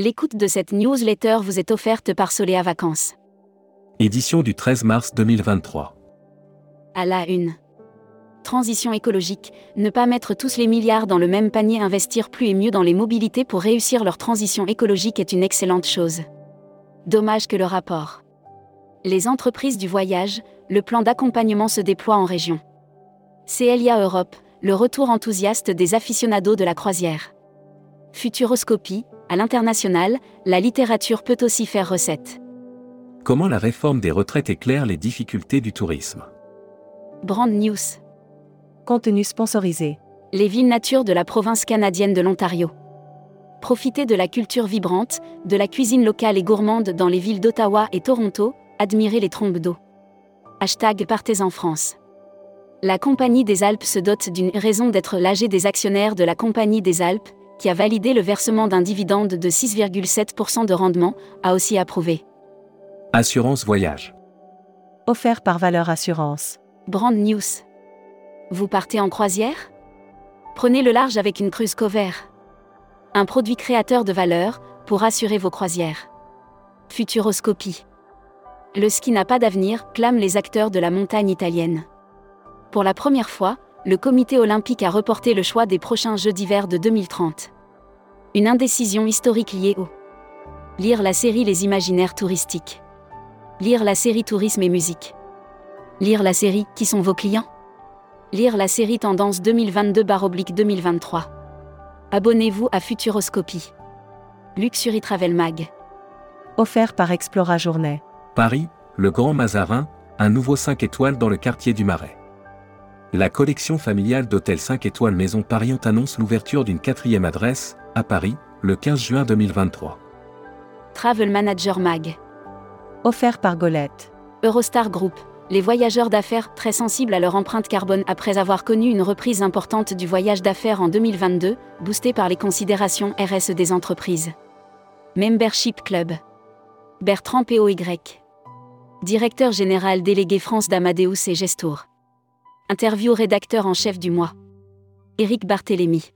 L'écoute de cette newsletter vous est offerte par Soléa Vacances. Édition du 13 mars 2023. À la une. Transition écologique, ne pas mettre tous les milliards dans le même panier, investir plus et mieux dans les mobilités pour réussir leur transition écologique est une excellente chose. Dommage que le rapport. Les entreprises du voyage, le plan d'accompagnement se déploie en région. CLIA Europe, le retour enthousiaste des aficionados de la croisière. Futuroscopie, à l'international, la littérature peut aussi faire recette. Comment la réforme des retraites éclaire les difficultés du tourisme? Brand News. Contenu sponsorisé. Les villes nature de la province canadienne de l'Ontario. Profitez de la culture vibrante, de la cuisine locale et gourmande dans les villes d'Ottawa et Toronto, admirez les trompes d'eau. Hashtag Partez en France. La Compagnie des Alpes se dote d'une raison d'être l'AG des actionnaires de la Compagnie des Alpes, qui a validé le versement d'un dividende de 6,7% de rendement, a aussi approuvé. Assurance voyage. Offert par Valeur Assurance. Brand News. Vous partez en croisière? Prenez le large avec une cruise cover. Un produit créateur de valeur pour assurer vos croisières. Futuroscopie. Le ski n'a pas d'avenir, clament les acteurs de la montagne italienne. Pour la première fois, le comité olympique a reporté le choix des prochains Jeux d'hiver de 2030. Une indécision historique liée au Lire la série Les imaginaires touristiques. Lire la série Tourisme et musique. Lire la série Qui sont vos clients? Lire la série Tendance 2022-2023. Abonnez-vous à Futuroscopie. Luxury Travel Mag. Offert par Explora Journée. Paris, le Grand Mazarin, un nouveau 5 étoiles dans le quartier du Marais. La collection familiale d'hôtels 5 étoiles Maison Paris annonce l'ouverture d'une quatrième adresse, à Paris, le 15 juin 2023. Travel Manager Mag. Offert par Golette. Eurostar Group. Les voyageurs d'affaires très sensibles à leur empreinte carbone après avoir connu une reprise importante du voyage d'affaires en 2022, boostée par les considérations RSE des entreprises. Membership Club. Bertrand POY. Directeur général délégué France d'Amadeus et Gestour. Interview rédacteur en chef du mois. Éric Barthélémy.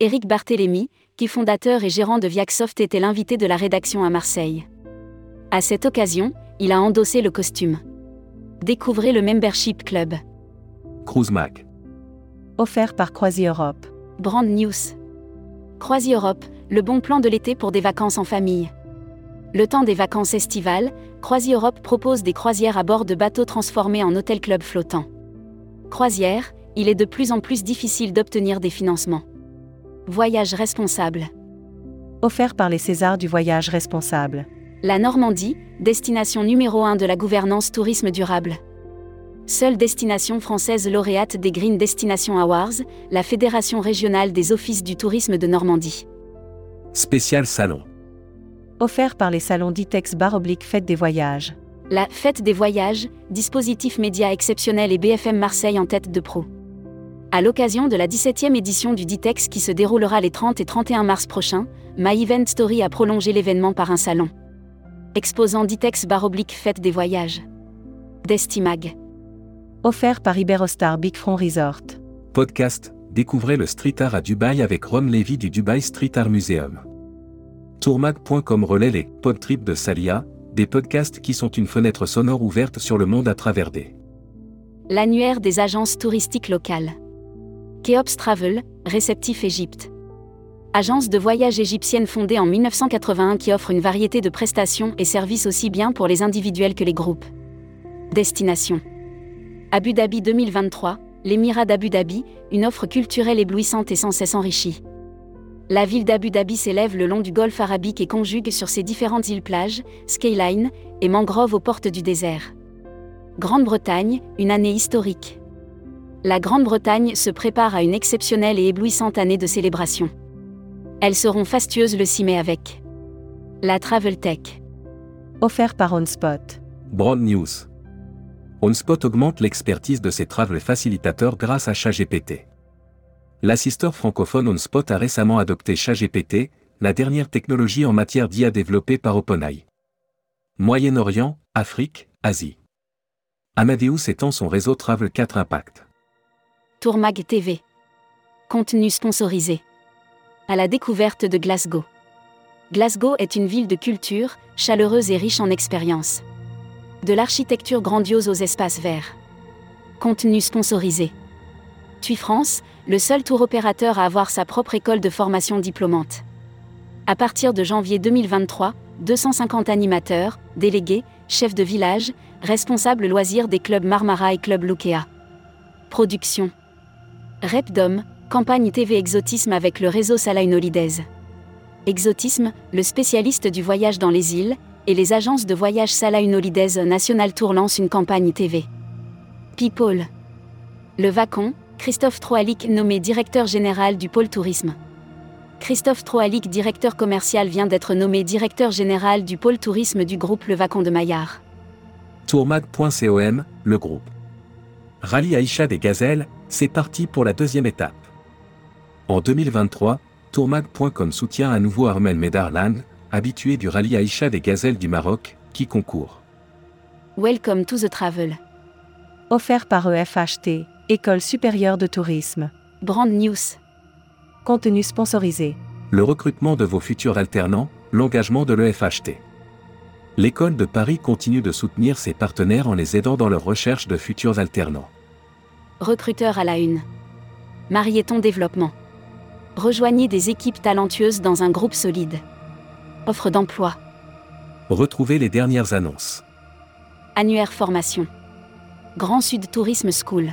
Éric Barthélémy, qui fondateur et gérant de Viacsoft était l'invité de la rédaction à Marseille. À cette occasion, il a endossé le costume. Découvrez le Membership Club. Cruise Mac. Offert par Croisi Europe. Brand News. Croisi Europe, le bon plan de l'été pour des vacances en famille. Le temps des vacances estivales, Croisi Europe propose des croisières à bord de bateaux transformés en hôtel club flottant. Croisière, il est de plus en plus difficile d'obtenir des financements. Voyage responsable. Offert par les Césars du voyage responsable. La Normandie, destination numéro 1 de la gouvernance tourisme durable. Seule destination française lauréate des Green Destination Awards, la Fédération régionale des offices du tourisme de Normandie. Spécial salon. Offert par les salons Ditex Bar Oblique Fête des Voyages. La Fête des Voyages, dispositif média exceptionnel et BFM Marseille en tête de pro. À l'occasion de la 17e édition du Ditex qui se déroulera les 30 et 31 mars prochains, My Event Story a prolongé l'événement par un salon. Exposant Ditex Bar Oblique Fête des Voyages. Destimag. Offert par Iberostar Big Front Resort. Podcast, découvrez le street art à Dubaï avec Ron Levy du Dubai Street Art Museum. Tourmag.com relaie les podtrips de Salia, des podcasts qui sont une fenêtre sonore ouverte sur le monde à travers des. L'annuaire des agences touristiques locales. Keops Travel, réceptif Égypte. Agence de voyage égyptienne fondée en 1981 qui offre une variété de prestations et services aussi bien pour les individuels que les groupes. Destination. Abu Dhabi 2023, l'émirat d'Abu Dhabi, une offre culturelle éblouissante et sans cesse enrichie. La ville d'Abu Dhabi s'élève le long du golfe arabique et conjugue sur ses différentes îles-plages, skyline et mangroves aux portes du désert. Grande-Bretagne, une année historique. La Grande-Bretagne se prépare à une exceptionnelle et éblouissante année de célébration. Elles seront fastueuses le 6 mai avec la Travel Tech. Offert par OnSpot. Broad News. OnSpot augmente l'expertise de ses travel facilitateurs grâce à ChatGPT. L'assisteur francophone OnSpot a récemment adopté ChatGPT, la dernière technologie en matière d'IA développée par OpenAI. Moyen-Orient, Afrique, Asie. Amadeus étend son réseau Travel 4 Impact. Tourmag TV. Contenu sponsorisé. À la découverte de Glasgow. Glasgow est une ville de culture, chaleureuse et riche en expériences. De l'architecture grandiose aux espaces verts. Contenu sponsorisé. TUI France, le seul tour opérateur à avoir sa propre école de formation diplômante. À partir de janvier 2023, 250 animateurs, délégués, chefs de village, responsables loisirs des clubs Marmara et Club Lukea. Production. Repdom, campagne TV Exotisme avec le réseau Saline Holidays. Exotisme, le spécialiste du voyage dans les îles, et les agences de voyage Saline Holidays National Tour lancent une campagne TV. People. Le Vacon, Christophe Troalic nommé directeur général du pôle tourisme. Christophe Troalic, directeur commercial, vient d'être nommé directeur général du pôle tourisme du groupe Le Vacon de Maillard. Tourmag.com, le groupe. Rallye Aïcha des Gazelles, c'est parti pour la deuxième étape. En 2023, Tourmag.com soutient à nouveau Armel Medarlan, habitué du rallye Aïcha des Gazelles du Maroc, qui concourt. Welcome to the travel. Offert par EFHT, École supérieure de tourisme. Brand News. Contenu sponsorisé. Le recrutement de vos futurs alternants, l'engagement de l'EFHT. L'école de Paris continue de soutenir ses partenaires en les aidant dans leur recherche de futurs alternants. Recruteur à la une. Marieton Développement. Rejoignez des équipes talentueuses dans un groupe solide. Offre d'emploi. Retrouvez les dernières annonces. Annuaire formation. Grand Sud Tourisme School.